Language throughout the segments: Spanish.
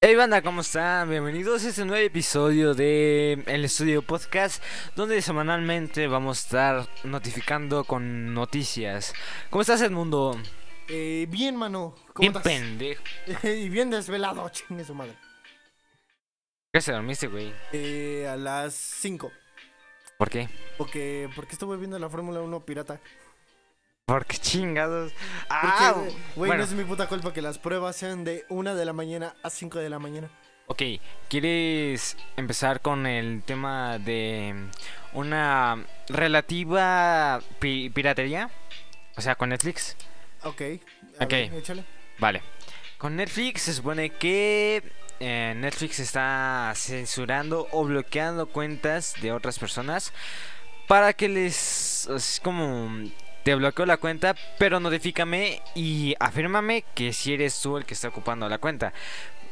Hey banda, ¿cómo están? Bienvenidos a este nuevo episodio de El Estudio Podcast, donde semanalmente vamos a estar notificando con noticias. ¿Cómo estás, Edmundo? Eh, bien, mano. ¿Cómo Bien estás? pendejo. y bien desvelado, chingue su madre. ¿Qué se dormiste, güey? Eh, a las 5. ¿Por qué? Porque, porque estuve viendo la Fórmula 1 pirata. Porque chingados. Ah, güey, bueno. no es mi puta culpa que las pruebas sean de 1 de la mañana a 5 de la mañana. Ok, ¿quieres empezar con el tema de una relativa pi- piratería? O sea, con Netflix. Ok. Ok. ver, échale. Vale. Con Netflix se supone que eh, Netflix está censurando o bloqueando cuentas de otras personas para que les... Es como... Te bloqueo la cuenta, pero notifícame y afírmame que si eres tú el que está ocupando la cuenta.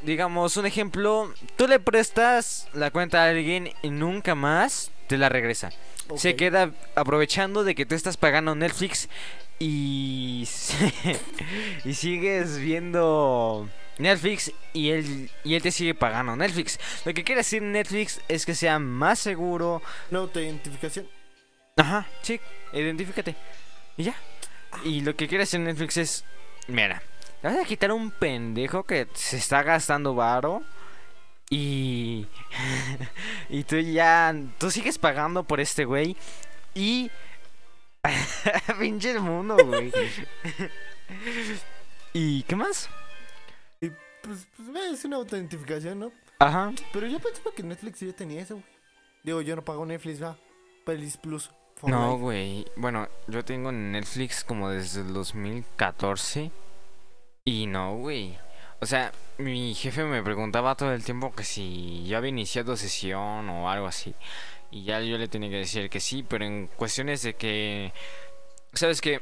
Digamos, un ejemplo, tú le prestas la cuenta a alguien y nunca más te la regresa. Se queda aprovechando de que tú estás pagando Netflix y, y sigues viendo Netflix y él, y él te sigue pagando Netflix. Lo que quiere decir Netflix es que sea más seguro. No autentificación. Ajá, sí, identifícate. Y ya. Y lo que quiere decir Netflix es, mira, te vas a quitar un pendejo que se está gastando varo. Y. y tú ya. Tú sigues pagando por este güey. Y. Pinche el mundo, güey. ¿Y qué más? Y pues, pues es una autentificación, ¿no? Ajá. Pero yo pensaba que Netflix ya tenía eso, güey. Digo, yo no pago Netflix, va. Pelis Plus. No, güey. Bueno, yo tengo Netflix como desde el 2014. Y no, güey. O sea, mi jefe me preguntaba todo el tiempo que si ya había iniciado sesión o algo así. Y ya yo le tenía que decir que sí, pero en cuestiones de que... ¿Sabes qué?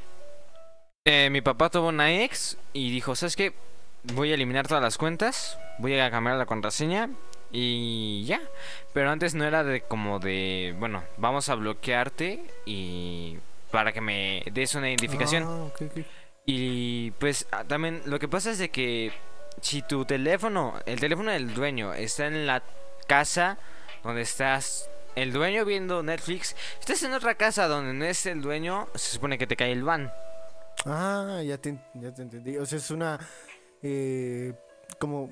Eh, mi papá tuvo una ex y dijo, ¿sabes qué? Voy a eliminar todas las cuentas, voy a cambiar la contraseña y ya. Pero antes no era de como de, bueno, vamos a bloquearte y para que me des una identificación. Ah, ok, ok. Y pues ah, también lo que pasa es de que si tu teléfono, el teléfono del dueño está en la casa donde estás el dueño viendo Netflix, estás en otra casa donde no es el dueño, se supone que te cae el ban. Ah, ya te, ya te entendí. O sea, es una eh, como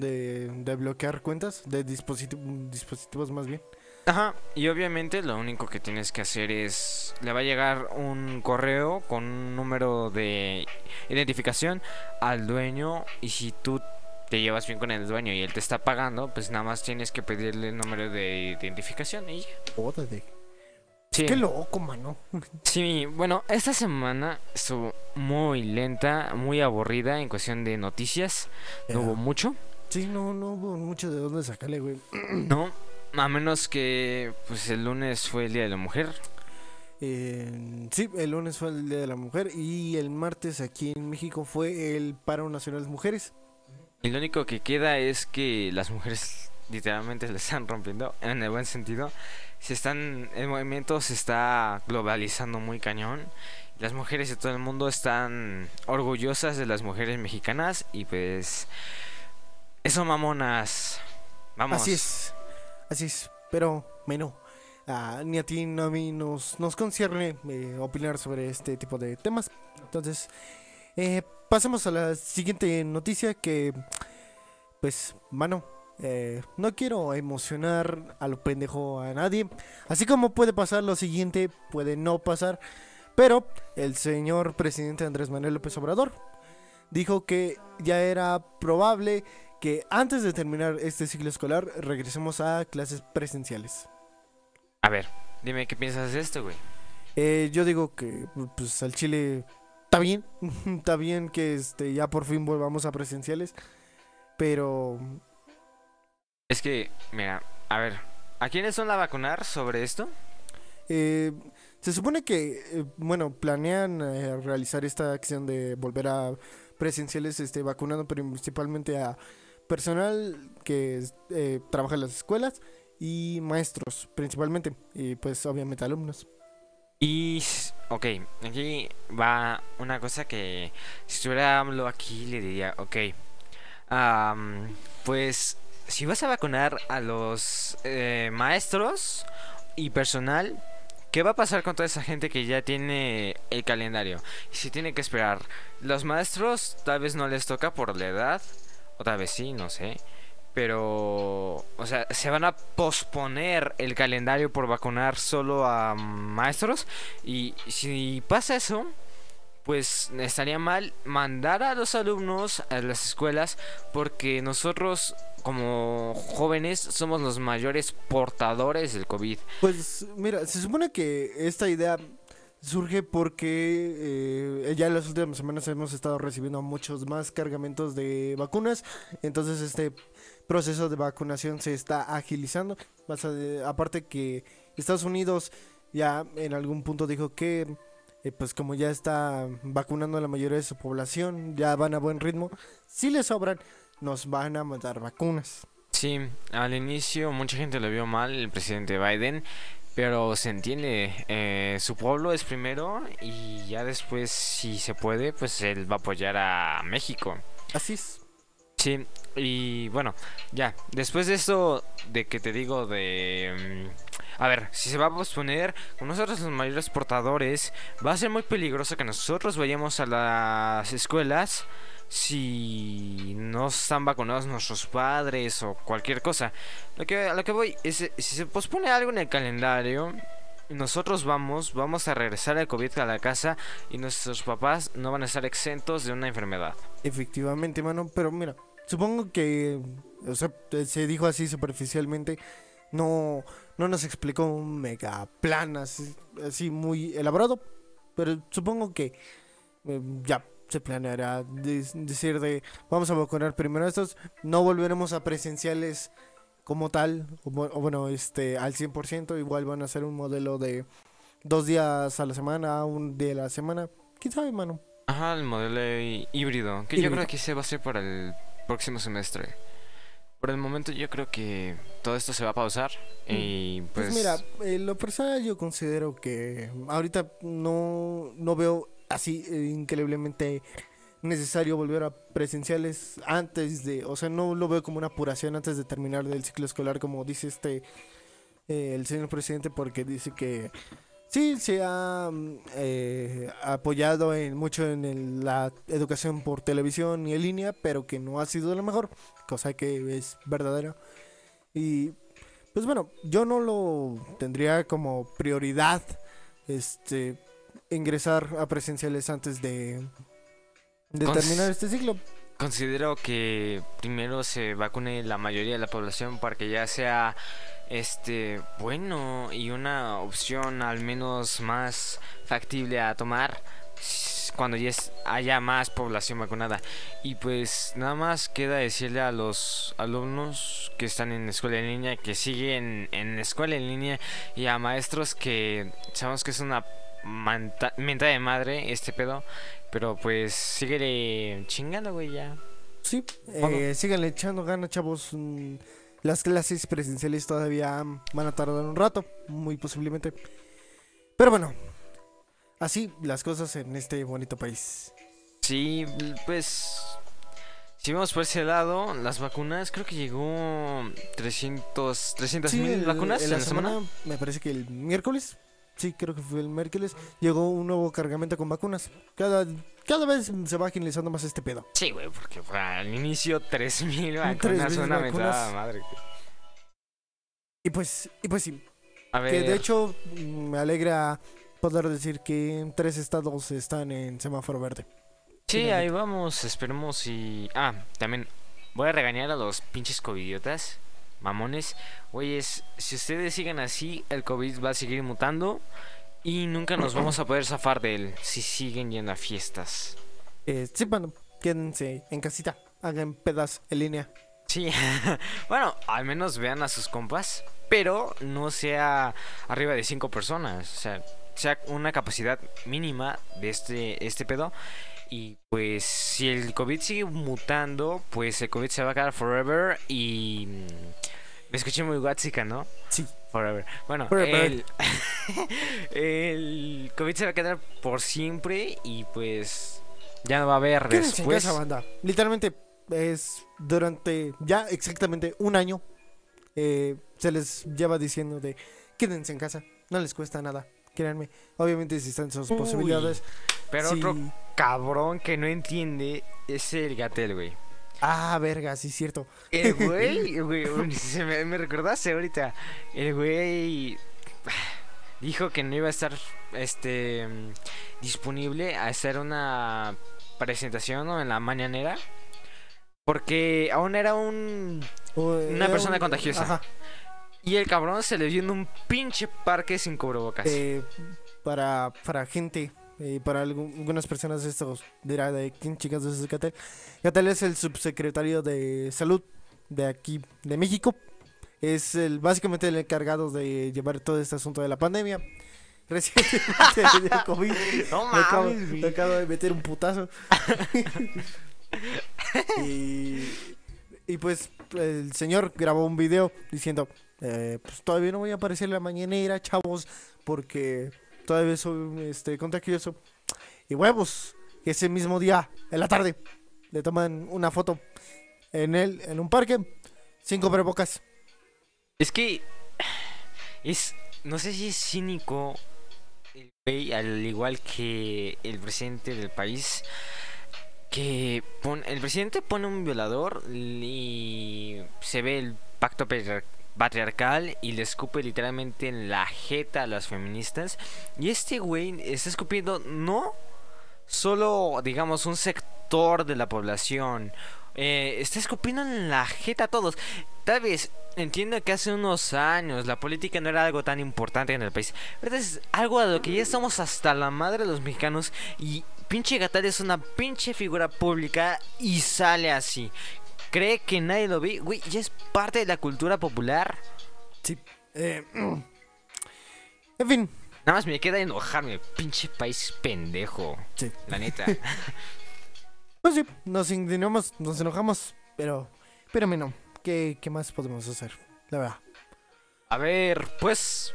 de, de bloquear cuentas de dispositivo, dispositivos más bien. Ajá, y obviamente lo único que tienes que hacer es le va a llegar un correo con un número de identificación al dueño y si tú te llevas bien con el dueño y él te está pagando, pues nada más tienes que pedirle el número de identificación y ya. Sí. Qué loco, mano. Sí, bueno, esta semana estuvo muy lenta, muy aburrida en cuestión de noticias. No hubo mucho, Sí, no, no hubo mucho de dónde sacarle, güey. ¿no? A menos que pues el lunes fue el Día de la Mujer. Eh, sí, el lunes fue el Día de la Mujer y el martes aquí en México fue el Paro Nacional de Mujeres. Y lo único que queda es que las mujeres literalmente le están rompiendo, en el buen sentido. Se están, el movimiento se está globalizando muy cañón. Las mujeres de todo el mundo están orgullosas de las mujeres mexicanas y pues eso mamonas. Vamos. Así es, así es, pero bueno, ah, ni a ti ni a mí nos, nos concierne eh, opinar sobre este tipo de temas. Entonces, eh, pasemos a la siguiente noticia que, pues, mano, eh, no quiero emocionar a lo pendejo a nadie. Así como puede pasar lo siguiente, puede no pasar. Pero el señor presidente Andrés Manuel López Obrador dijo que ya era probable que antes de terminar este ciclo escolar regresemos a clases presenciales. A ver, dime qué piensas de esto, güey. Eh, yo digo que pues al Chile está bien, está bien que este ya por fin volvamos a presenciales, pero Es que, mira, a ver, ¿a quiénes son la vacunar sobre esto? eh, se supone que eh, bueno planean eh, realizar esta acción de volver a presenciales, este vacunando principalmente a personal que eh, trabaja en las escuelas y maestros principalmente y pues obviamente alumnos. Y, ok, aquí va una cosa que si estuviera AMLO aquí le diría, ok, pues si vas a vacunar a los eh, maestros y personal, ¿qué va a pasar con toda esa gente que ya tiene el calendario? Y si tiene que esperar, los maestros tal vez no les toca por la edad, o tal vez sí, no sé. Pero, o sea, se van a posponer el calendario por vacunar solo a maestros. Y si pasa eso, pues estaría mal mandar a los alumnos a las escuelas porque nosotros como jóvenes somos los mayores portadores del COVID. Pues mira, se supone que esta idea surge porque eh, ya en las últimas semanas hemos estado recibiendo muchos más cargamentos de vacunas, entonces este proceso de vacunación se está agilizando. Aparte que Estados Unidos ya en algún punto dijo que eh, pues como ya está vacunando a la mayoría de su población, ya van a buen ritmo, si les sobran, nos van a mandar vacunas. Sí, al inicio mucha gente lo vio mal, el presidente Biden, pero se entiende, eh, su pueblo es primero y ya después, si se puede, pues él va a apoyar a México. Así es. Sí, y bueno, ya, después de esto de que te digo de... mm, a ver, si se va a posponer, con nosotros los mayores portadores, va a ser muy peligroso que nosotros vayamos a las escuelas si no están vacunados nuestros padres o cualquier cosa. Lo que, a lo que voy es, si se pospone algo en el calendario, nosotros vamos, vamos a regresar al COVID a la casa y nuestros papás no van a estar exentos de una enfermedad. Efectivamente, mano, pero mira, supongo que, o sea, se dijo así superficialmente, no, no nos explicó un mega plan así, así muy elaborado, pero supongo que eh, ya se planeará de- decir de, vamos a vacunar primero a estos, no volveremos a presenciales como tal, o, o bueno, este, al 100%, igual van a ser un modelo de dos días a la semana, un día a la semana, quién sabe, mano. Ajá, el modelo hí- híbrido, que yo creo que ese va a ser para el próximo semestre. Por el momento yo creo que todo esto se va a pausar y pues... Pues, mira, en lo personal yo considero que ahorita no, no veo así eh, increíblemente necesario volver a presenciales antes de, o sea, no lo veo como una apuración antes de terminar del ciclo escolar como dice este eh, el señor presidente porque dice que sí se ha mm, eh, apoyado en, mucho en el- la educación por televisión y en línea, pero que no ha sido la mejor, cosa que es verdadera. Y pues bueno, yo no lo tendría como prioridad este ingresar a presenciales antes de, de Cons- terminar este ciclo. Considero que primero se vacune la mayoría de la población para que ya sea este bueno y una opción al menos más factible a tomar cuando ya haya más población vacunada. Y pues nada más queda decirle a los alumnos que están en escuela en línea, que siguen en escuela en línea y a maestros que sabemos que es una mentada de madre este pedo. Pero pues sigue chingando, güey, ya. Sí, eh, síganle echando ganas, chavos. Mm, Las clases presenciales todavía van a tardar un rato, muy posiblemente. Pero bueno, así las cosas en este bonito país. Sí, pues. Si vamos por ese lado, las vacunas, creo que llegó 300 300 Sí, mil vacunas en en la la semana. me parece que el miércoles, sí, creo que fue el miércoles, llegó un nuevo cargamento con vacunas. Cada, cada vez se va agilizando más este pedo. Sí, güey, porque fue al inicio 3000 vacunas, 3,000 una vacunas. madre. Y pues, y pues sí, A ver, que de hecho mm, me alegra poder decir que tres estados están en semáforo verde. sí, finalmente. ahí vamos, esperemos y. Ah, también voy a regañar a los pinches covidiotas, mamones. Güeyes, si ustedes siguen así, el COVID va a seguir mutando y nunca nos vamos a poder zafar de él si siguen yendo a fiestas. Eh, sí, bueno, quédense en casita, hagan pedas en línea. Sí, bueno, al menos vean a sus compas, pero no sea arriba de cinco personas, o sea, sea una capacidad mínima de este, este pedo. Y pues si el COVID sigue mutando, pues el COVID se va a quedar forever y... Me escuché muy guatsica, ¿no? Sí. Forever. Bueno, Forever. El, el COVID se va a quedar por siempre y pues ya no va a haber después. en casa, banda. Literalmente, es durante ya exactamente un año eh, se les lleva diciendo de quédense en casa, no les cuesta nada, créanme. Obviamente si están sus Uy, posibilidades. Pero sí. otro cabrón que no entiende es el Gatel, güey. Ah, verga, sí es cierto. El güey, güey, se me, me recordaste ahorita. El güey dijo que no iba a estar este disponible a hacer una presentación ¿no? en la mañanera porque aún era un Una persona contagiosa. Ajá. y el cabrón se le vio en un pinche parque sin cubrebocas. Eh, para, para gente, eh, para algu- algunas personas esto dirá de quién chicas es Gatel. Gatel es el subsecretario de salud de aquí, de México. Es el básicamente el encargado de llevar todo este asunto de la pandemia. Recientemente dio COVID. no Me acabo, me acabo de meter un putazo. y, y pues el señor grabó un video diciendo, eh, pues todavía no voy a aparecer en la mañanera, chavos, porque todavía soy este, contagioso. Y huevos, ese mismo día, en la tarde, le toman una foto en él, en un parque, sin cubrebocas. Es que es no sé si es cínico el güey al igual que el presidente del país que pon- el presidente pone un violador y se ve el pacto patriarcal y le escupe literalmente en la jeta a las feministas y este güey está escupiendo no solo digamos un sector de la población eh, está escupiendo en la jeta a todos Tal vez entiendo que hace unos años la política no era algo tan importante en el país. Pero es algo a lo que ya estamos hasta la madre de los mexicanos. Y pinche Gatal es una pinche figura pública y sale así. Cree que nadie lo ve. Güey, ya es parte de la cultura popular. Sí. Eh, en fin, Nada más me queda enojarme. Pinche país pendejo. Sí. La neta. pues sí, nos indignamos, nos enojamos, pero, pero no. ¿Qué, ¿Qué más podemos hacer? La verdad. A ver, pues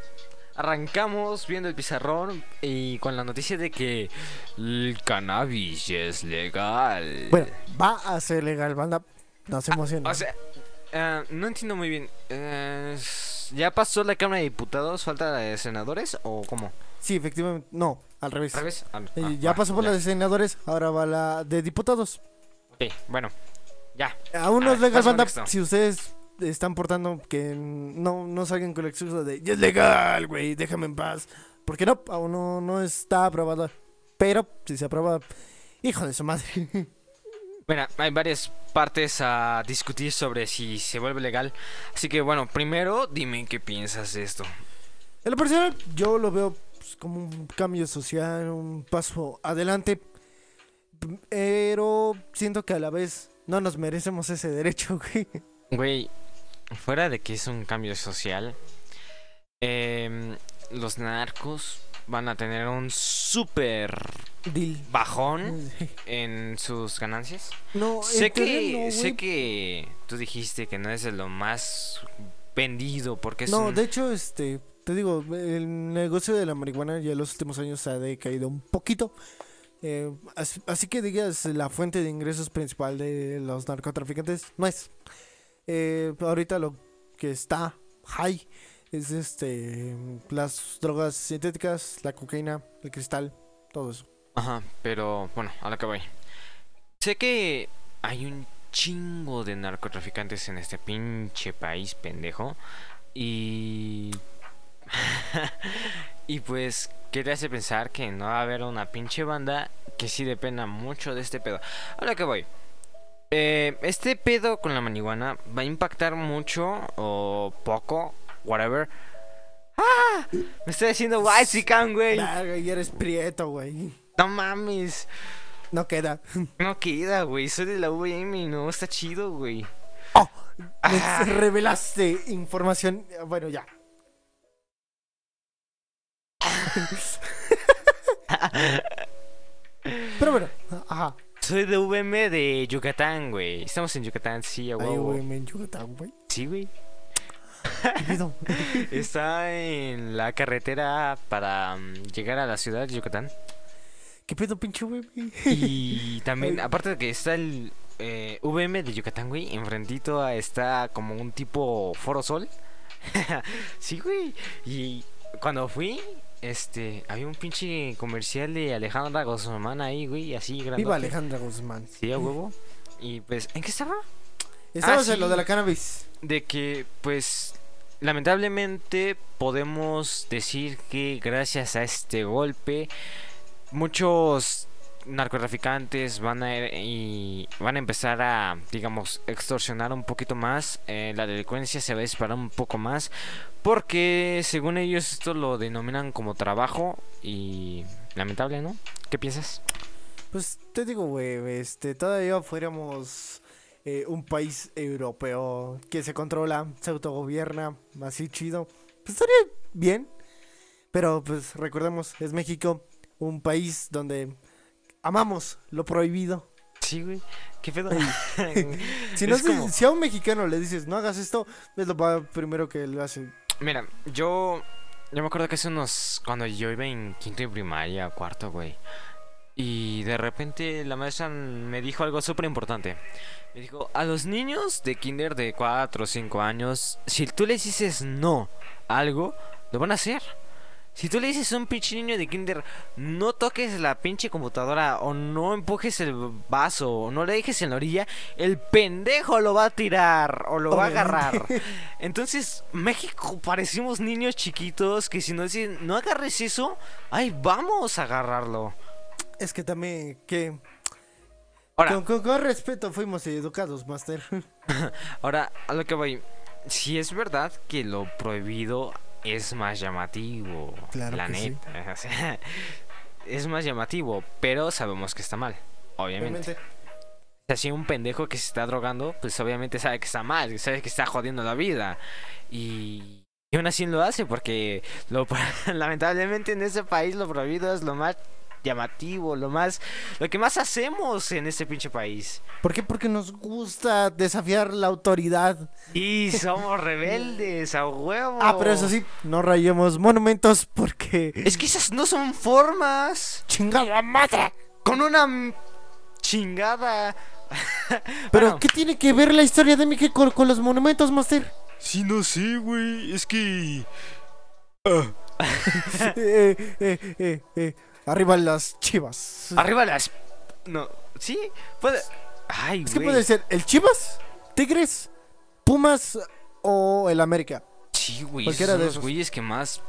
arrancamos viendo el pizarrón y con la noticia de que el cannabis es legal. Bueno, va a ser legal, banda. No se emocionen. O sea, eh, no entiendo muy bien. Eh, ¿Ya pasó la Cámara de Diputados? ¿Falta la de senadores o cómo? sí, efectivamente. No, al revés. Ah, Eh, ah, ya pasó por ya. la de senadores, ahora va la de diputados. Ok, bueno, ya. Aún no es legal, banda. Si ustedes están portando que no, no salgan con la excusa de ya es legal, güey, déjame en paz. Porque no, aún no, no está aprobada. Pero si se aprueba, hijo de su madre. Bueno, hay varias partes a discutir sobre si se vuelve legal. Así que bueno, primero dime qué piensas de esto. En lo personal, yo lo veo pues, como un cambio social, un paso adelante. Pero siento que a la vez no nos merecemos ese derecho, güey. Güey, fuera de que es un cambio social, em, los narcos van a tener un súper bajón en sus ganancias. No, Sé que, no, sé que tú dijiste que no es lo más vendido porque es No, un- de hecho, este, te digo, el negocio de la marihuana ya en los últimos años ha decaído un poquito. Eh, as- así que digas, la fuente de ingresos principal de los narcotraficantes no es. Eh, ahorita lo que está high es este las drogas sintéticas, la cocaína, el cristal, todo eso. Ajá, pero bueno, a lo que voy. Sé que hay un chingo de narcotraficantes en este pinche país, pendejo. Y... y pues, ¿qué te hace pensar que no va a haber una pinche banda que sí dependa mucho de este pedo? A lo que voy. Eh, este pedo con la marihuana va a impactar mucho o poco, whatever. ¡Ah! Me estoy haciendo Waxican, güey. Y eres prieto, güey. No mames. No queda. No queda, güey. Soy de la VM y no está chido, güey. Oh, me Ah. revelaste información. Bueno, ya. Pero bueno, ajá. Soy de VM de Yucatán, güey. Estamos en Yucatán, sí, güey, me en Yucatán, güey. Sí, güey. Está en la carretera para mm, llegar a la ciudad de Yucatán. ¿Qué pedo, pinche güey? Y también, aparte de que está el eh, VM de Yucatán, güey, enfrentito a está como un tipo Foro Sol. sí, güey. Y cuando fui, este, había un pinche comercial de Alejandra Guzmán ahí, güey, así grande. Viva Alejandra Guzmán. Sí, a huevo. Y pues, ¿en qué estaba? Estamos Ah, en lo de la cannabis. De que, pues, lamentablemente podemos decir que gracias a este golpe, muchos narcotraficantes van a y van a empezar a digamos extorsionar un poquito más eh, la delincuencia se va a disparar un poco más porque según ellos esto lo denominan como trabajo y lamentable no qué piensas Pues te digo, güey, este, todavía fuéramos eh, un país europeo que se controla, se autogobierna, así chido. Pues estaría bien. Pero pues recordemos, es México, un país donde amamos lo prohibido. sí güey qué pedo Si, no como- si a un mexicano le dices, no hagas esto, es lo primero que lo hace. Mira, yo. Yo me acuerdo que hace unos. Cuando yo iba en quinto de primaria, cuarto, güey. Y de repente la maestra me dijo algo súper importante. Me dijo: A los niños de kinder de 4 o 5 años, si tú les dices no a algo, lo van a hacer. Si tú le dices a un pinche niño de kinder, no toques la pinche computadora o no empujes el vaso o no le dejes en la orilla, el pendejo lo va a tirar o lo va a agarrar. Entonces, México parecimos niños chiquitos que si nos dicen, no agarres eso, ay, vamos a agarrarlo. Es que también, que Ahora, con, con- con respeto fuimos educados, Master. ahora, a lo que voy. Si es verdad que lo prohibido es más llamativo, Claro la sí. neta. es más llamativo, pero sabemos que está mal, obviamente. Obviamente. O sea, si un pendejo que se está drogando, pues obviamente sabe que está mal, sabe que está jodiendo la vida. Y, y aún así lo hace porque lo, lamentablemente en ese país lo prohibido es lo más llamativo, lo más lo que más hacemos en este pinche país. ¿Por qué? Porque nos gusta desafiar la autoridad. Y somos rebeldes a huevo. Ah, pero eso sí, no rayemos monumentos porque... Es que esas no son formas. ¡Chingada madre! Con una chingada. ¿Pero Bueno. qué tiene que ver la historia de México con, con los monumentos, Master? Sí, no sé, güey. Es que. eh, eh, eh, eh, arriba las chivas. Arriba las. No. Sí, puede. Ay, Es que güey. puede ser el Chivas, Tigres, Pumas o el América. Sí, güey. cualquiera Esos de los esos. güeyes que más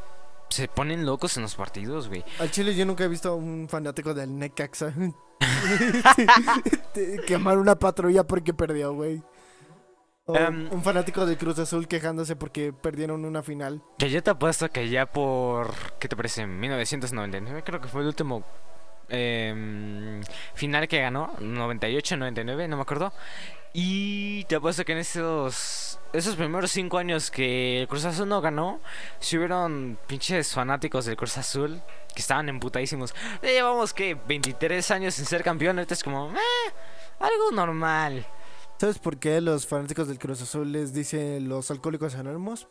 se ponen locos en los partidos, güey. Al Chile yo nunca he visto a un fanático del Necaxa quemar una patrulla porque perdió, güey. Em. un fanático del Cruz Azul quejándose porque perdieron una final. Que yo te apuesto que ya por. ¿Qué te parece? 1999, creo que fue el último. em, final que ganó. 98, 99, no me acuerdo. Y te apuesto que en esos. Esos primeros cinco años que el Cruz Azul no ganó, si hubieron pinches fanáticos del Cruz Azul que estaban emputadísimos. Ya llevamos que 23 años sin ser campeón, ahorita es como, eh, algo normal. ¿Sabes por qué los fanáticos del Cruz Azul les dicen los alcohólicos anónimos?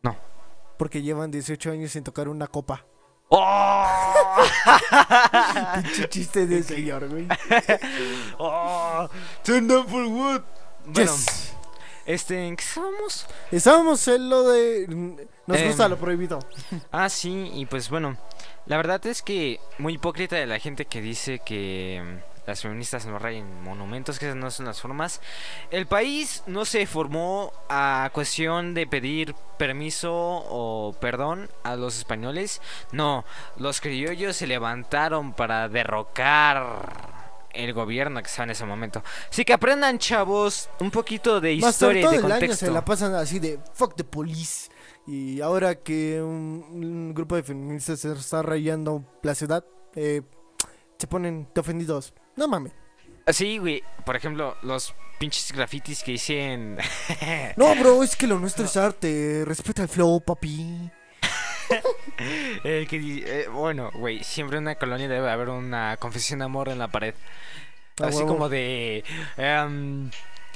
No. Porque llevan 18 años sin tocar una copa. ¡Oh! Pinche chiste de señor, güey. ¡Oh! Turn down for what? Bueno, Yes. este, ¿en qué estábamos? Estábamos en lo de... Nos Em. gusta lo prohibido. Ah, sí, y pues bueno, la verdad es que muy hipócrita de la gente que dice que las feministas no rayen monumentos, que esas no son las formas. El país no se formó a cuestión de pedir permiso o perdón a los españoles. No, los criollos se levantaron para derrocar el gobierno que estaba en ese momento. Así que aprendan, chavos, un poquito de historia y todo de el año contexto. se la pasan así de fuck the police. Y ahora que un, un grupo de feministas se está rayando la ciudad, eh, se ponen de ofendidos. No mames. Sí, güey. Por ejemplo, los pinches grafitis que dicen. No, bro, es que lo nuestro es arte. Respeta el flow, papi. Eh, que eh, bueno, güey, siempre en una colonia debe haber una confesión de amor en la pared. Así huevo. como de. em,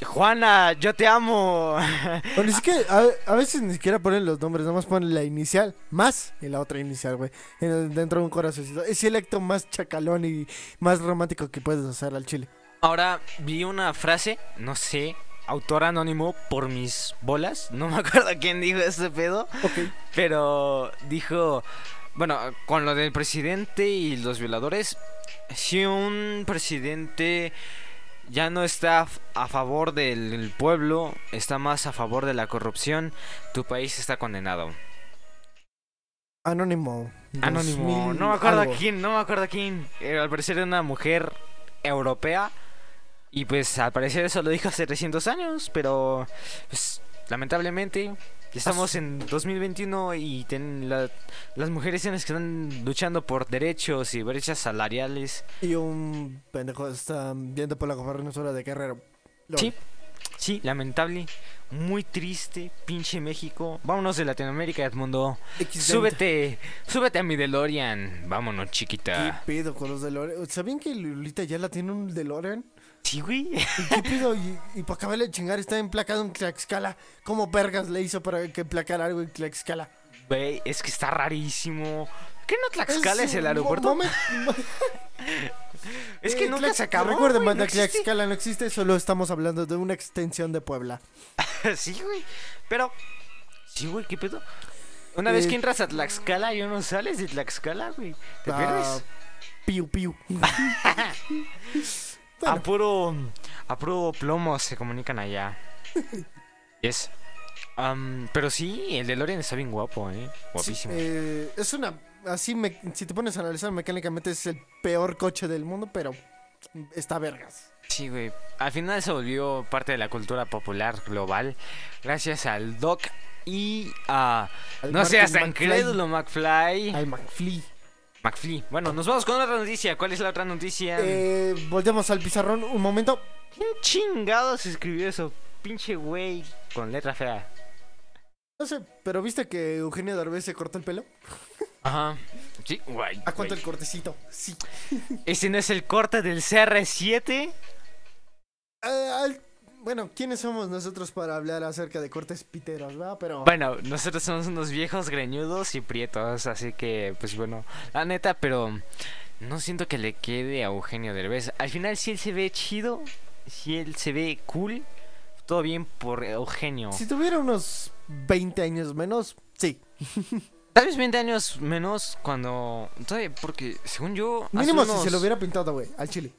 Juana, yo te amo. O ni siquiera, a, a veces ni siquiera ponen los nombres, nada más ponen la inicial más y la otra inicial, güey. Dentro de un corazoncito. Es el acto más chacalón y más romántico que puedes hacer al chile. Ahora vi una frase, no sé, autor anónimo por mis bolas. No me acuerdo quién dijo ese pedo. Pero dijo, bueno, con lo del presidente y los violadores, si un presidente ya no está a favor del pueblo, está más a favor de la corrupción, tu país está condenado. Anónimo. Anónimo, 2000 no me acuerdo algo. quién, no me acuerdo quién. Eh, al parecer era una mujer europea. Y pues al parecer eso lo dijo hace 300 años, pero pues lamentablemente estamos en 2021 y ten- la- las mujeres que están luchando por derechos y brechas salariales. Y un pendejo está viendo por la gobernatura de Guerrero. Lol. Sí, sí, lamentable, muy triste, pinche México. Vámonos de Latinoamérica, Edmundo. XD. Súbete, súbete a mi DeLorean. Vámonos, ¿Qué chiquita. pedo con los DeLorean? ¿Sabían que Lolita ya la tiene un DeLorean? Sí, güey. ¿Y qué pedo? Y, y para acabarle de chingar está emplacado en Tlaxcala. ¿Cómo vergas le hizo para que emplacara algo en Tlaxcala? Güey, es que está rarísimo. ¿Qué no Tlaxcala es, el aeropuerto? es que Eh, nunca Tlax- se acabó. Recuerden, banda, no. Tlaxcala no existe, solo estamos hablando de una extensión de Puebla. sí, güey. Pero, sí, güey, ¿qué pedo? Una vez Eh, que entras a Tlaxcala, ya no sales de Tlaxcala, güey. ¿Te Ah, pierdes? Piu, piu. A bueno. puro, a puro plomo se comunican allá. yes. Pero sí, el de Loren está bien guapo, eh. Guapísimo. Sí, eh, es una. Así, me- si te pones a analizar mecánicamente, es el peor coche del mundo, pero está vergas. Sí, güey. Al final se volvió parte de la cultura popular global gracias al Doc y a... Al no seas tan crédulo, McFly. Al McFly. McFly. Bueno, nos vamos con otra noticia. ¿Cuál es la otra noticia? Eh, volteamos al pizarrón un momento. ¿Quién chingados escribió eso? Pinche güey con letra fea. No sé, pero ¿viste que Eugenio Derbez se cortó el pelo? Ajá. Sí, güey. ¿A cuánto güey. el cortecito? Sí. ¿Ese no es el corte del CR7? Eh, al- bueno, ¿quiénes somos nosotros para hablar acerca de cortes piteros, verdad? Pero... Bueno, nosotros somos unos viejos greñudos y prietos, así que, pues bueno, la neta, pero no siento que le quede a Eugenio Derbez. Al final, si él se ve chido, si él se ve cool, todo bien por Eugenio. Si tuviera unos 20 años menos, sí. Tal vez 20 años menos cuando... Todavía, porque según yo... Mínimo si se lo hubiera pintado, güey, al chile.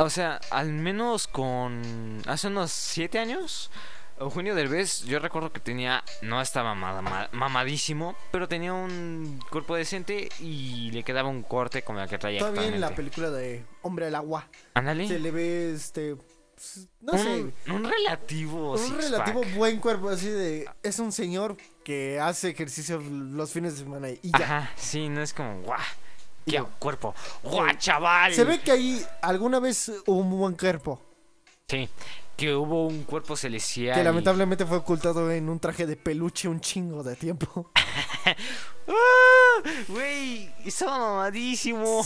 O sea, al menos con... Hace unos 7 años... Eugenio Derbez, yo recuerdo que tenía, no estaba mama- ma- mamadísimo, pero tenía un cuerpo decente y le quedaba un corte como el que traía Todavía en la película de Hombre al Agua. Ándale. Se le ve este. pues, No un, sé. un relativo Un relativo buen cuerpo, así de. Es un señor que hace ejercicio los fines de semana y ya. Ajá, sí, no es como, guau, qué cuerpo, guau, chaval. Se ve que ahí alguna vez hubo un buen cuerpo. Sí, que hubo un cuerpo celestial. Que lamentablemente fue ocultado en un traje de peluche un chingo de tiempo. ¡Ah! Güey, estaba mamadísimo.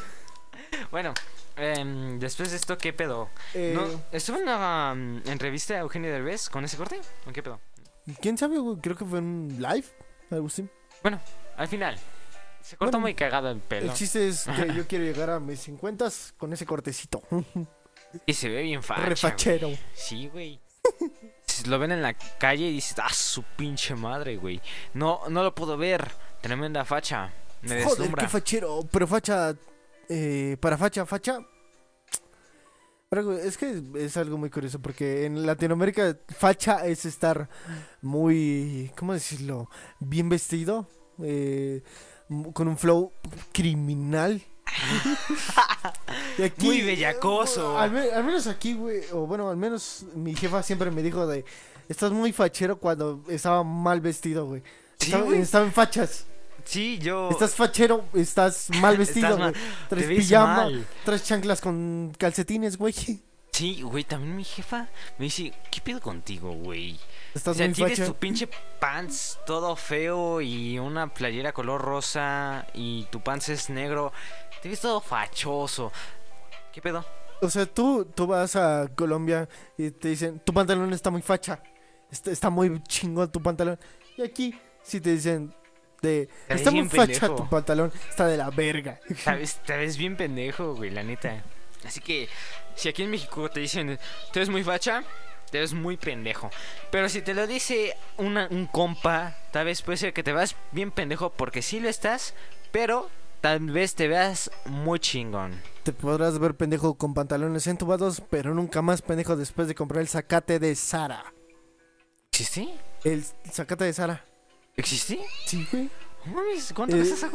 bueno, em, después de esto, ¿qué pedo? Eh, ¿No, ¿Estuvo en una um, entrevista a Eugenio Derbez con ese corte? ¿O qué pedo? ¿Quién sabe? Creo que fue en live. Algo así. Bueno, al final, se Bueno, muy cagado el pelo. El chiste es que yo quiero llegar a mis 50 con ese cortecito. Y se ve bien facha. Refachero. Sí, güey. Si Lo ven en la calle y dices, ah, su pinche madre, güey. No, no lo puedo ver. Tremenda facha. Me Joder, deslumbra. qué fachero. Pero facha. eh, para facha, facha. Es que es algo muy curioso porque en Latinoamérica facha es estar muy, ¿cómo decirlo? Bien vestido, eh, con un flow criminal. Y aquí- Muy bellacoso. Al, me- al menos aquí, güey, o bueno, al menos mi jefa siempre me dijo de, estás muy fachero cuando estaba mal vestido, güey. Sí, estaba, en fachas. Sí, yo. Estás fachero, estás mal vestido, Estás mal. Traes pijama, mal. traes chanclas con calcetines, güey. Sí, güey, también mi jefa me dice, ¿qué pedo contigo, güey? O Estás sea, muy tienes facha. tu pinche pants todo feo y una playera color rosa y tu pants es negro. Te ves todo fachoso. ¿Qué pedo? O sea, tú, tú vas a Colombia y te dicen, tu pantalón está muy facha. Está, está muy chingón tu pantalón. Y aquí, si te dicen, de, está muy facha pendejo. tu pantalón, está de la verga. Ves, te ves bien pendejo, güey, la neta. Así que si aquí en México te dicen, tú eres muy facha, te ves muy pendejo. Pero si te lo dice una, un compa, tal vez puede ser que te veas bien pendejo porque sí lo estás, pero tal vez te veas muy chingón. Te podrás ver pendejo con pantalones entubados, pero nunca más pendejo después de comprar el zacate de Sara. ¿Existe? El zacate de Sara. ¿Existe? Sí, güey. ¿Cuánto Eh, cuesta esa?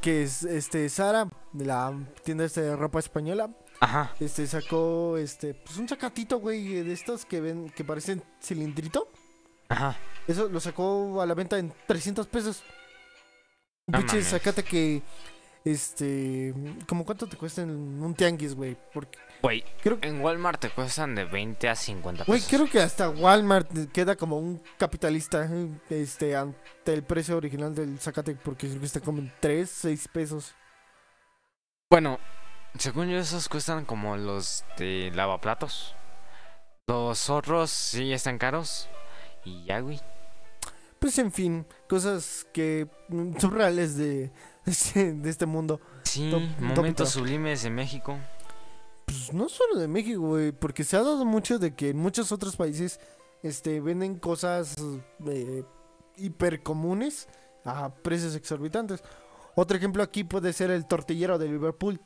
Que es este Sara, la tienda de ropa española. Ajá. Este sacó este pues un sacatito, güey, de estos que ven que parecen cilindrito. Ajá. Eso lo sacó a la venta en 300 pesos. Un No pinche mames. zacate que este como cuánto te cuesta en un tianguis, güey? Porque Güey, creo en Walmart te cuestan de 20 a 50 Güey, pesos. creo que hasta Walmart queda como un capitalista este ante el precio original del zacate porque creo que está como en 3, 6 pesos. Bueno, según yo esos cuestan como los de lavaplatos. Los otros sí están caros. Y ya, güey. Pues en fin, cosas que mm, son reales de, este- de este mundo. Sí, Top- momentos sublimes de México. Pues no solo de México, güey, porque se ha dado mucho de que en muchos otros países este venden cosas eh, hiper comunes a precios exorbitantes. Otro ejemplo aquí puede ser el tortillero de Liverpool,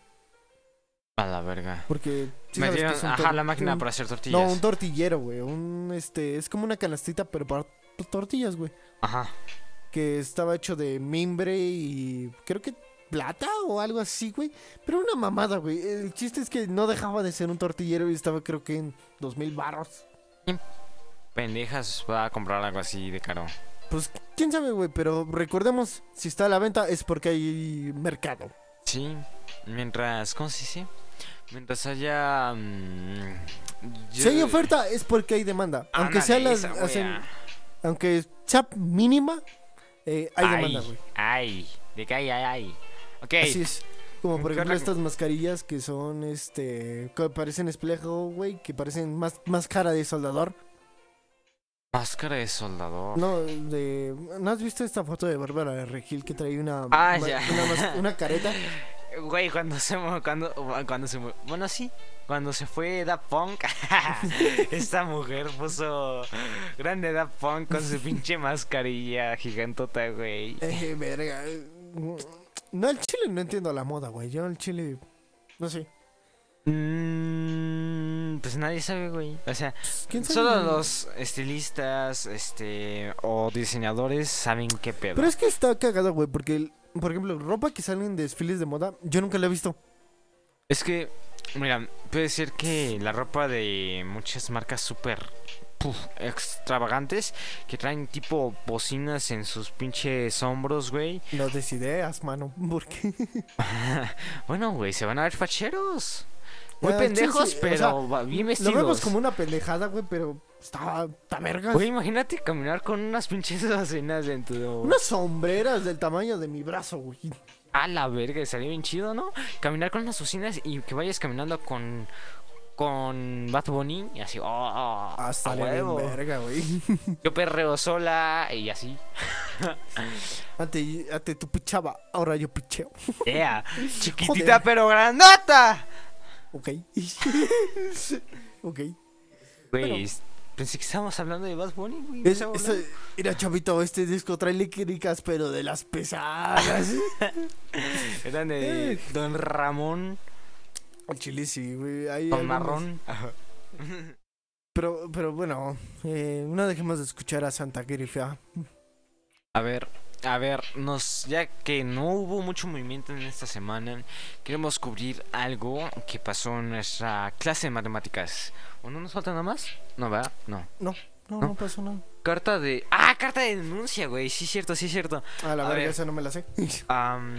A la verga. porque sí es un ajá, la máquina un- para hacer tortillas. No, un tortillero, güey, un este es como una canastita pero para tortillas, güey, Ajá. que estaba hecho de mimbre y creo que plata o algo así, güey, pero una mamada, güey. El chiste es que no dejaba de ser un tortillero y estaba creo que en dos mil barros. Pendejas va a comprar algo así de caro. Pues quién sabe, güey, pero recordemos, si está a la venta es porque hay mercado. Sí, mientras, ¿cómo se dice? Mientras haya... mm, Si hay oferta es porque hay demanda. Aunque sea, las, hacen- aunque sea mínima, eh, hay Ay, demanda, güey. Ay, de que hay, hay, hay. Ok. Así es. Como por ¿Qué ejemplo estas mascarillas que son, este, que parecen espejo, güey, que parecen más, más cara de soldador. Máscara de soldador. No, de, ¿no has visto esta foto de Bárbara de Regil que trae una, Ah, ma- ya. una, una careta? Güey, cuando se cuando cuando se bueno sí, cuando se fue Da Punk, esta mujer puso grande Da Punk con su pinche mascarilla gigantota, güey. Eh, verga. No, el chile no entiendo la moda, güey. Yo el chile, no sé. Mm, pues nadie sabe, güey. O sea, ¿Quién sabe? solo los estilistas, este, o diseñadores saben qué pedo. Pero es que está cagado, güey, porque, el- por ejemplo, ropa que sale en desfiles de moda, yo nunca la he visto. Es que, mira, puede ser que la ropa de muchas marcas súper puf, extravagantes que traen tipo bocinas en sus pinches hombros, güey. No des ideas, mano. Porque. bueno, güey, se van a ver facheros. Muy Ah, pendejos, sí, sí, o pero sea, bien Lo vestidos. vemos como una pendejada, güey, pero está, está vergas. Güey, imagínate caminar con unas pinches bocinas en tu... Unas sombreras del tamaño de mi brazo, güey. A la verga, salió bien chido, ¿no? Caminar con unas bocinas y que vayas caminando con... Con Bad Bunny y así, oh, oh, Hasta a le huevo. verga, güey. Yo perreo sola y así. Ante, ante tu pichaba, ahora yo picheo. Yeah. Chiquitita Joder. pero grandota. Ok. ok. Güey, pensé que estábamos hablando de Bad Bunny, güey. Es, mira, chavito, este disco trae líquidicas, pero de las pesadas. Eran de. Don Ramón Al chile sí, güey. hay algunos- marrón. Pero, pero bueno, eh, no dejemos de escuchar a Santa Grifia. A ver, a ver, nos ya que no hubo mucho movimiento en esta semana, queremos cubrir algo que pasó en nuestra clase de matemáticas. ¿O no nos falta nada más? No, ¿verdad? No. No, no, ¿No? no pasó nada. Carta de... Ah, carta de denuncia, güey. Sí, cierto, sí, cierto. A la A verga, ver. esa no me la sé. Am,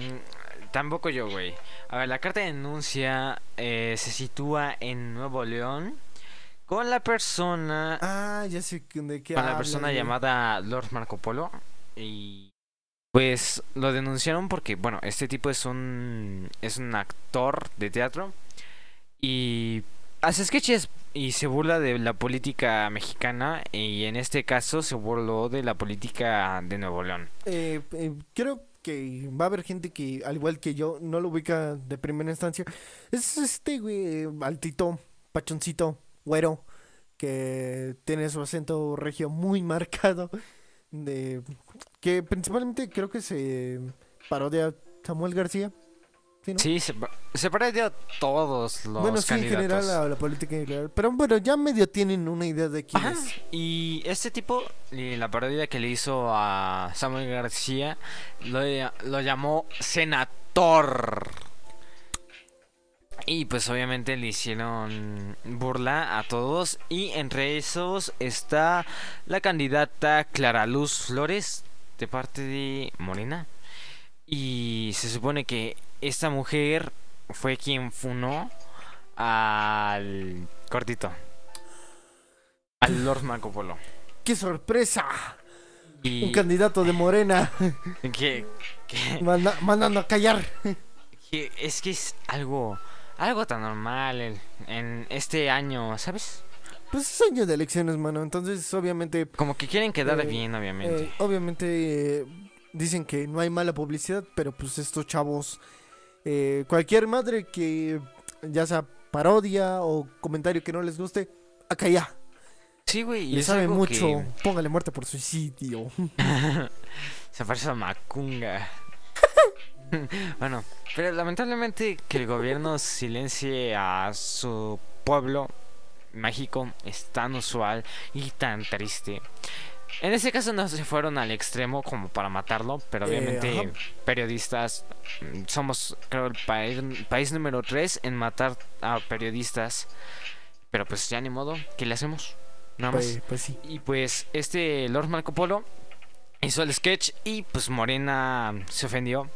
tampoco yo, güey. A ver, la carta de denuncia eh, se sitúa en Nuevo León con la persona... ah, ya sé de qué con la persona güey. llamada Lord Marco Polo y pues lo denunciaron porque bueno este tipo es un es un actor de teatro y hace sketches y se burla de la política mexicana y en este caso se burló de la política de Nuevo León Eh, eh, quiero que va a haber gente que, al igual que yo, no lo ubica de primera instancia. Es este, güey, altito, pachoncito, güero, que tiene su acento regio muy marcado. De, que principalmente creo que se parodia a Samuel García. ¿sí, no? Sí, se, se parece a todos los bueno, sí, en general a la política en general. Pero bueno, ya medio tienen una idea de quién Ajá, es. Y este tipo, y la parodia que le hizo a Samuel García, lo, lo llamó senador. Y pues obviamente le hicieron burla a todos. Y entre esos está la candidata Clara Luz Flores, de parte de Morena. Y se supone que esta mujer fue quien funó al cortito. Al Lord Marco Polo. ¡Qué sorpresa! Y Un candidato de Morena que, que, manda- mandando a callar. que es que es algo algo tan normal en, en este año, ¿sabes? Pues es año de elecciones, mano. Entonces, obviamente, Como que quieren quedar Eh, bien, obviamente. eh, obviamente eh, dicen que no hay mala publicidad, pero pues estos chavos, eh, cualquier madre que ya sea parodia o comentario que no les guste, acá ya. sí, güey, Le sabe mucho. que Póngale muerte por suicidio. se parece a Macunga. bueno, pero lamentablemente que el gobierno silencie a su pueblo mágico es tan usual y tan triste. En ese caso no se fueron al extremo como para matarlo, pero Eh, obviamente periodistas mm, somos creo el país, país número 3 en matar a periodistas. Pero pues ya ni modo, ¿qué le hacemos? Nada más. Pues, pues sí. Y pues este Lord Marco Polo hizo el sketch y pues Morena se ofendió.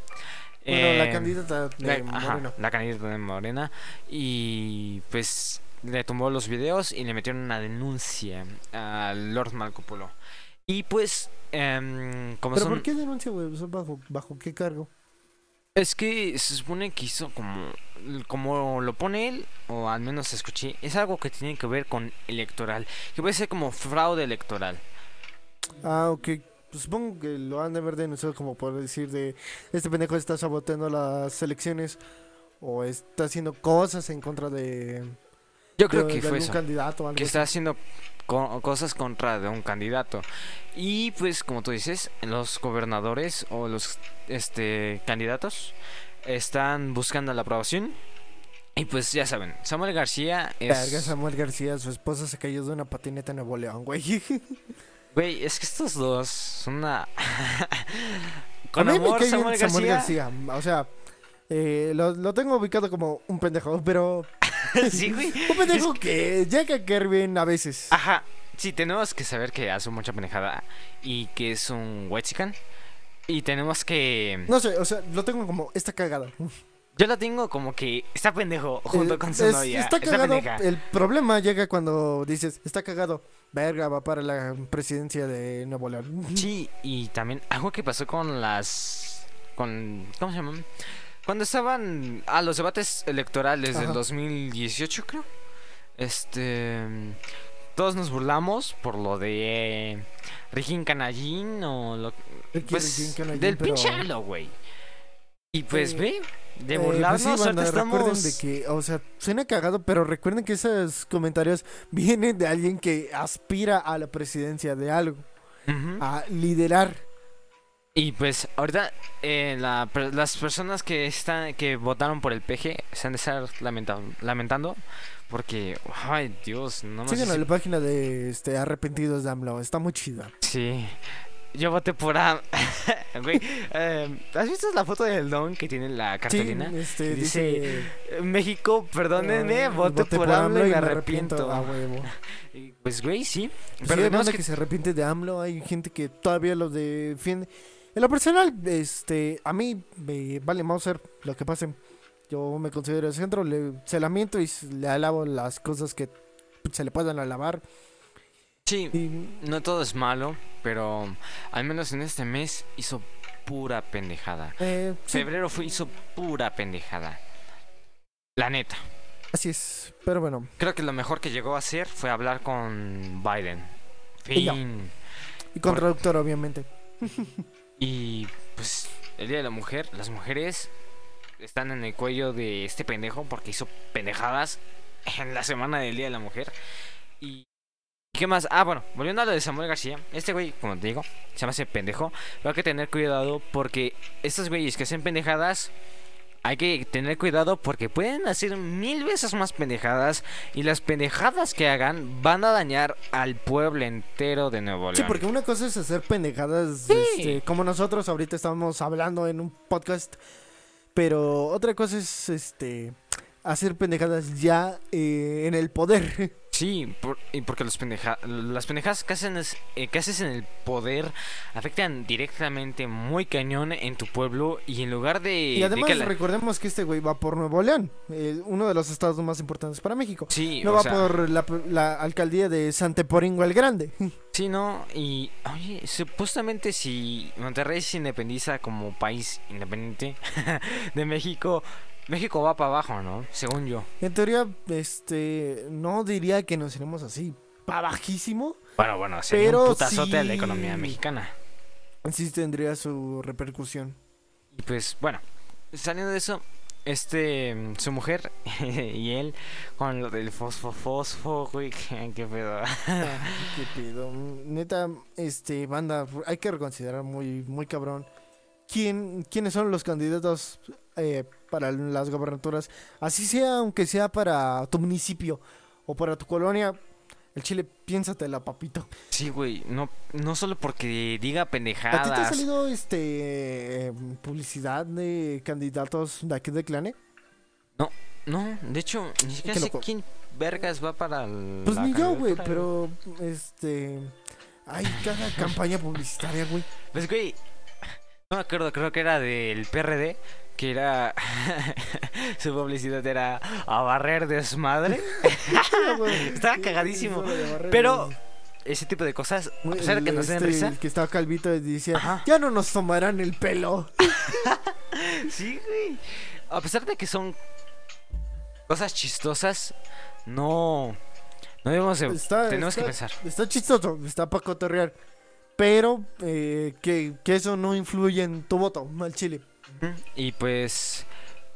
Bueno, la Eh, candidata de la, ajá, Morena. la candidata de Morena. Y pues le tumbó los videos y le metieron una denuncia al Lord Marco Polo. Y pues, em, como ¿Pero son... por qué denuncia, güey? O sea, ¿Bajo, ¿Bajo qué cargo? Es que se supone que hizo como, como lo pone él, o al menos escuché, es algo que tiene que ver con electoral, que puede ser como fraude electoral. Ah, ok. Pues supongo que lo han de haber denunciado como por decir de este pendejo está saboteando las elecciones o está haciendo cosas en contra de, Yo creo de- que de fue eso. candidato o algo que así. está haciendo co- cosas contra de un candidato. Y pues como tú dices, los gobernadores o los este candidatos están buscando la aprobación. Y pues ya saben, Samuel García Verga, es Samuel García, su esposa se cayó de una patineta en Nuevo León, güey. güey, es que estos dos son una A con mí me amor bien Samuel Samuel García. García. O sea, eh, lo, lo tengo ubicado como un pendejo, pero sí, güey. un pendejo que llega a caer bien a veces. Ajá. Sí, tenemos que saber que hace mucha pendejada y que es un whitezican. Y tenemos que No sé, o sea, lo tengo como está cagado. Yo lo tengo como que está pendejo junto Eh, con su es- novia. Está cagado. El problema llega cuando dices, está cagado. Verga, va para la presidencia de Nuevo León. Sí, y también algo que pasó con las. con. ¿Cómo se llaman? Cuando estaban a los debates electorales del Ajá. 2018, creo. Este. Todos nos burlamos por lo de. Regín Canallín o lo. Pues, Regín Canallín, del pero- pinche güey. Y pues, Eh, ve, de Eh, burlarnos, pues sí, banda, estamos. de que, o sea, suena cagado, pero recuerden que esos comentarios vienen de alguien que aspira a la presidencia de algo, Ujú. a liderar. Y pues ahorita eh, la las personas que están que votaron por el PG se han de estar lamenta- lamentando porque ay Dios no me Sigan a la página de este Arrepentidos de AMLO, está muy chida. sí yo voté por A güey eh, has visto la foto del don que tiene la Sí, cartulina este, dice, dice, México perdónenme ah, voté, por, AMLO y me arrepiento a huevo. Y, pues güey sí Pero sí, banda que- que... se arrepiente de AMLO, hay gente que todavía lo defiende. En lo personal, este, a mí me vale Mauser lo que pase. Yo me considero el centro, le, se lamento y le alabo las cosas que se le puedan alabar. Sí Y no todo es malo pero al menos en este mes hizo pura pendejada eh, sí, Febrero fue, hizo pura pendejada. La neta. así es. Pero bueno, Creo que lo mejor que llegó a hacer fue hablar con Biden. Y ya. Fin. y con Por- traductor, obviamente. Y pues el Día de la Mujer, las mujeres están en el cuello de este pendejo porque hizo pendejadas en la semana del Día de la Mujer. Y... ¿Qué más? Ah, bueno, volviendo a lo de Samuel García. Este güey, como te digo, se llama ese pendejo. Pero hay que tener cuidado porque estos güeyes que hacen pendejadas hay que tener cuidado porque pueden hacer mil veces más pendejadas y las pendejadas que hagan van a dañar al pueblo entero de Nuevo León. Sí, porque una cosa es hacer pendejadas Sí. este, como nosotros ahorita estamos hablando en un podcast, pero otra cosa es este hacer pendejadas ya eh, en el poder. Sí, por- y porque los pendeja las pendejadas que, hacen es- eh, que haces en el poder afectan directamente muy cañón en tu pueblo y en lugar de... Y de además que la- recordemos que este güey va por Nuevo León, eh, uno de los estados más importantes para México. Sí, No o va sea, por la, la alcaldía de Santeporingo el Grande. Sí, no, y oye, supuestamente si Monterrey se independiza como país independiente de México, México va para abajo, ¿no? Según yo. En teoría, este, no diría que nos iremos así para bajísimo. Bueno, bueno, sería Pero un putazote a la sí. economía mexicana. Sí tendría su repercusión. Y pues, bueno, saliendo de eso, este, su mujer y él con lo del fosfo, fosfo, güey, qué pedo. Qué pedo. Neta, este, banda, hay que reconsiderar muy, muy cabrón. ¿Quién, ¿Quiénes son los candidatos eh, para las gobernaturas? Así sea, aunque sea para tu municipio o para tu colonia. El chile, piénsatela, papito. Sí, güey, no, no solo porque diga ¿A ti te ha pendejadas. salido este eh, publicidad de candidatos de aquí de Clane? No, de hecho, ni siquiera sé quién vergas va para el. Pues la ni yo, güey, pero este. Hay cada campaña publicitaria, güey. Pues, güey, no me acuerdo, creo que era del PRD, que era. su publicidad era a barrer desmadre. Estaba cagadísimo. Pero ese tipo de cosas, a pesar de que nos den Este, risa. El que estaba calvito decía, Ajá. ya no nos tomarán el pelo. Sí, güey. A pesar de que son cosas chistosas, no. No debemos de- Está- tenemos que pensar. Está chistoso, está para cotorrear. Pero eh, que, que eso no influye en tu voto, mal chile. Y pues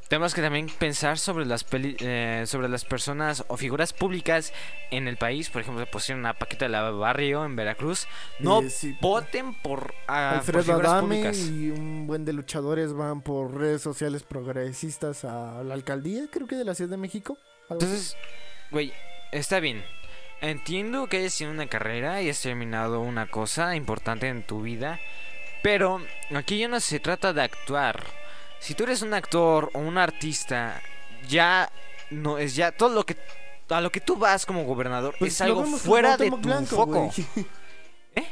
tenemos que también pensar sobre las peli- eh, sobre las personas o figuras públicas en el país. Por ejemplo, pusieron a Paquita de la Barrio en Veracruz. No Eh, sí. voten por, ah, por Alfredo figuras Adame públicas. y un buen de luchadores van por redes sociales progresistas a la alcaldía, creo que de la Ciudad de México. Entonces, güey, está bien. Entiendo que hayas tenido una carrera y has terminado una cosa importante en tu vida. Pero aquí ya no se trata de actuar. Si tú eres un actor o un artista, ya no es ya todo lo que a lo que tú vas como gobernador Pues es algo fuera de tu Blanco, foco. ¿Eh?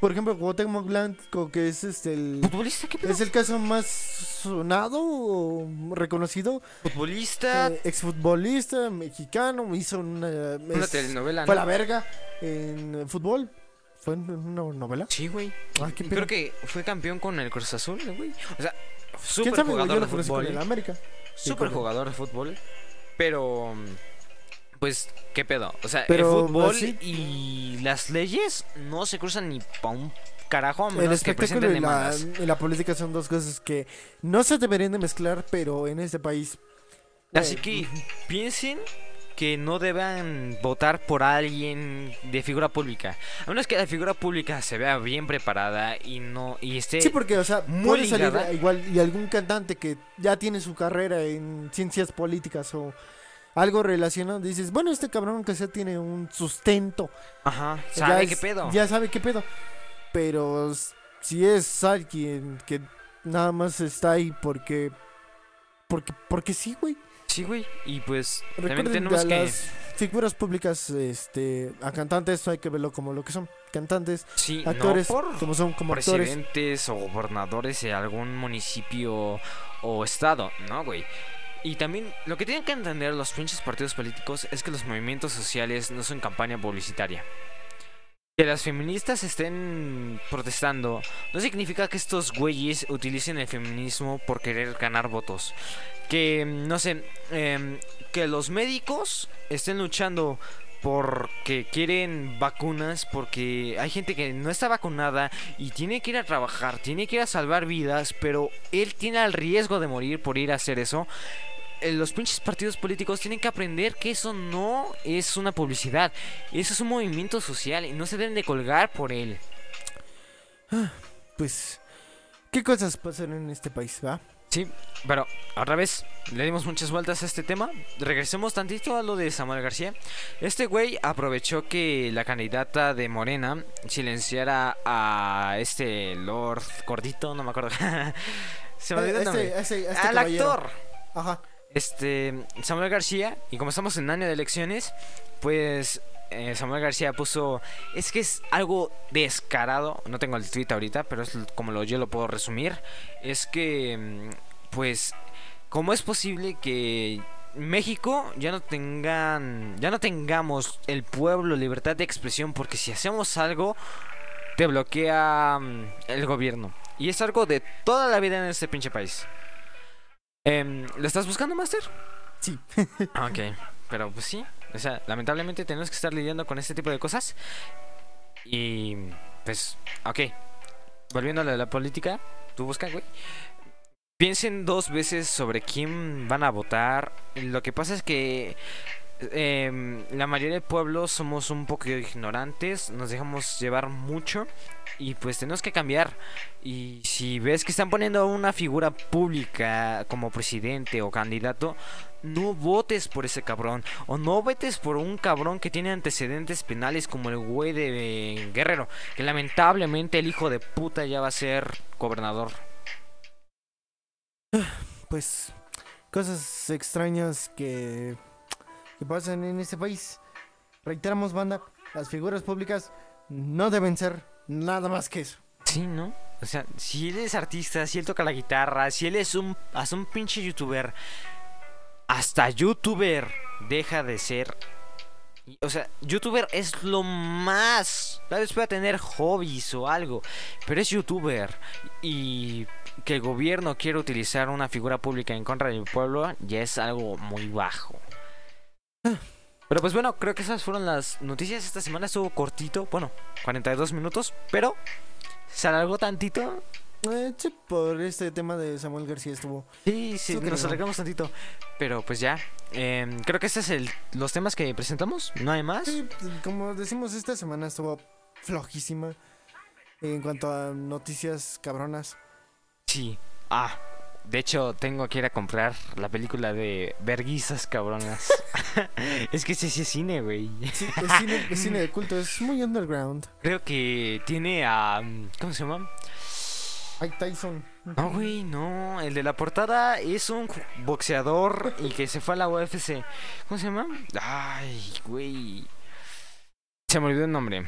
Por ejemplo, Cuauhtémoc Blanco, que es este el, ¿Futbolista? ¿Qué pedo? es el caso más sonado o reconocido. Futbolista, Eh, exfutbolista mexicano, hizo una, una es- telenovela. fue ¿no? la verga en fútbol. ¿Fue en una novela? Sí, güey. Ah, qué Creo que fue campeón con el Cruz Azul, güey. O sea, ¿Quién súper? Yo jugador lo de fútbol. el América. Súper jugador de fútbol. Pero. Pues, ¿qué pedo? O sea, Pero, el fútbol así- y las leyes no se cruzan ni pa' un carajo a El menos que espectáculo presenten y la, y la política son dos cosas que no se deberían de mezclar, pero en este país... Así eh, que piensen que no deban votar por alguien de figura pública. A menos que la figura pública se vea bien preparada y no y esté Sí, porque, o sea, muy puede salir igual y algún cantante que ya tiene su carrera en ciencias políticas o algo relacionado, dices, bueno, este cabrón que sea tiene un sustento. Ajá, ya sabe es- qué pedo. Ya sabe qué pedo. Pero si es alguien que nada más está ahí porque... Porque, porque sí, güey. Sí, güey. Y pues también Recuerden tenemos a que las figuras públicas, este, a cantantes hay que verlo como lo que son. Cantantes, sí, actores, no por como son como actores. presidentes o gobernadores de algún municipio o estado, ¿no, güey? Y también lo que tienen que entender los pinches partidos políticos es que los movimientos sociales no son campaña publicitaria. Que las feministas estén protestando no significa que estos güeyes utilicen el feminismo por querer ganar votos. Que, no sé, em, que los médicos estén luchando porque quieren vacunas, porque hay gente que no está vacunada y tiene que ir a trabajar, tiene que ir a salvar vidas, pero él tiene el riesgo de morir por ir a hacer eso. Eh, Los pinches partidos políticos tienen que aprender que eso no es una publicidad, eso es un movimiento social y no se deben de colgar por él. Pues, ¿qué cosas pasan en este país, va? Sí, pero otra vez le dimos muchas vueltas a este tema. Regresemos tantito a lo de Samuel García. Este güey aprovechó que la candidata de Morena silenciara a este Lord Gordito, no me acuerdo. Se me olvidó el Eh, nombre. este, este, este Al caballero. actor. Ajá. Este, Samuel García, y como estamos en año de elecciones, pues eh, Samuel García puso, es que es algo descarado, no tengo el tweet ahorita, pero es como lo, yo lo puedo resumir, es que, mm, pues, ¿cómo es posible que México ya no tengan, ya no tengamos el pueblo libertad de expresión? Porque si hacemos algo, te bloquea mm, el gobierno. Y es algo de toda la vida en este pinche país. Em, ¿Lo estás buscando, Master? Sí. Ok, pero pues sí. O sea, lamentablemente tenemos que estar lidiando con este tipo de cosas. Y pues, ok. Volviendo a la, política, tú busca, güey. Piensen dos veces sobre quién van a votar. Lo que pasa es que em, la mayoría del pueblo somos un poco ignorantes, nos dejamos llevar mucho y pues tenemos que cambiar. Y si ves que están poniendo una figura pública como presidente o candidato, no votes por ese cabrón. O no votes por un cabrón que tiene antecedentes penales como el güey de Guerrero. Que lamentablemente el hijo de puta ya va a ser gobernador. Pues, cosas extrañas que, que pasan en este país. Reiteramos, banda, las figuras públicas no deben ser nada más que eso. Sí, ¿no? O sea, si él es artista, si él toca la guitarra, si él es un, hasta un pinche youtuber, hasta youtuber deja de ser. O sea, youtuber es lo más. Tal vez pueda tener hobbies o algo, pero es youtuber. Y que el gobierno quiera utilizar una figura pública en contra del pueblo ya es algo muy bajo. Pero pues bueno, creo que esas fueron las noticias esta semana. Estuvo cortito, bueno, 42 minutos, pero se alargó tantito. Eh, sí, por este tema de Samuel García estuvo. Sí, sí, Estuvo nos alargamos tantito. Pero pues ya, em, creo que este es el, los temas que presentamos. ¿No hay más? Sí, pues, como decimos, esta semana estuvo flojísima en cuanto a noticias cabronas. Sí. Ah, de hecho, tengo que ir a comprar la película de Verguizas Cabronas. es que sí, sí es cine, güey. Sí, es cine, es cine de culto, es muy underground. Creo que tiene a... ¿Cómo se llama? Ike Tyson. No, güey, no. El de la portada es un boxeador y que se fue a la UFC. ¿Cómo se llama? Ay, güey. Se me olvidó el nombre.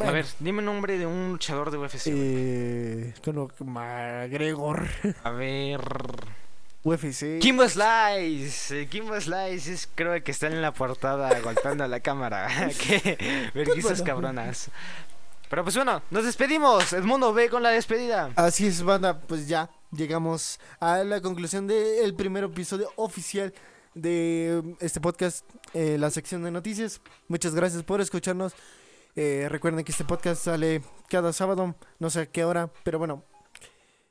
A Bueno. ver, dime el nombre de un luchador de UFC. Eh, que McGregor. A ver. UFC. Kimbo Slice. eh, Kimbo Slice es creo que está en la portada golpeando a la cámara. que verguizas bueno. cabronas. Pero pues bueno, nos despedimos. Edmundo, ve con la despedida. Así es, banda, pues ya llegamos a la conclusión del primer episodio oficial de este podcast, eh, la sección de noticias. Muchas gracias por escucharnos. Eh, recuerden que este podcast sale cada sábado, no sé a qué hora, pero bueno,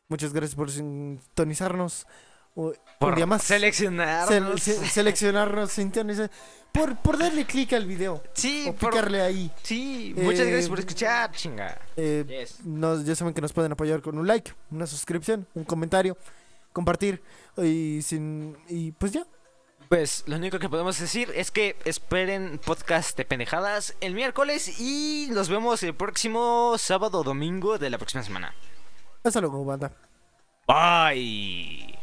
muchas gracias por sintonizarnos. Un día más. seleccionarnos. Sele- se- seleccionarnos, sintonizar, por, por darle clic al video sí, o por- picarle ahí. Sí, muchas Eh, gracias por escuchar, chinga. Eh, Yes. nos, ya saben que nos pueden apoyar con un like, una suscripción, un comentario, compartir y sin y pues ya. Pues lo único que podemos decir es que esperen podcast de pendejadas el miércoles y nos vemos el próximo sábado o domingo de la próxima semana. Hasta luego, banda. Bye.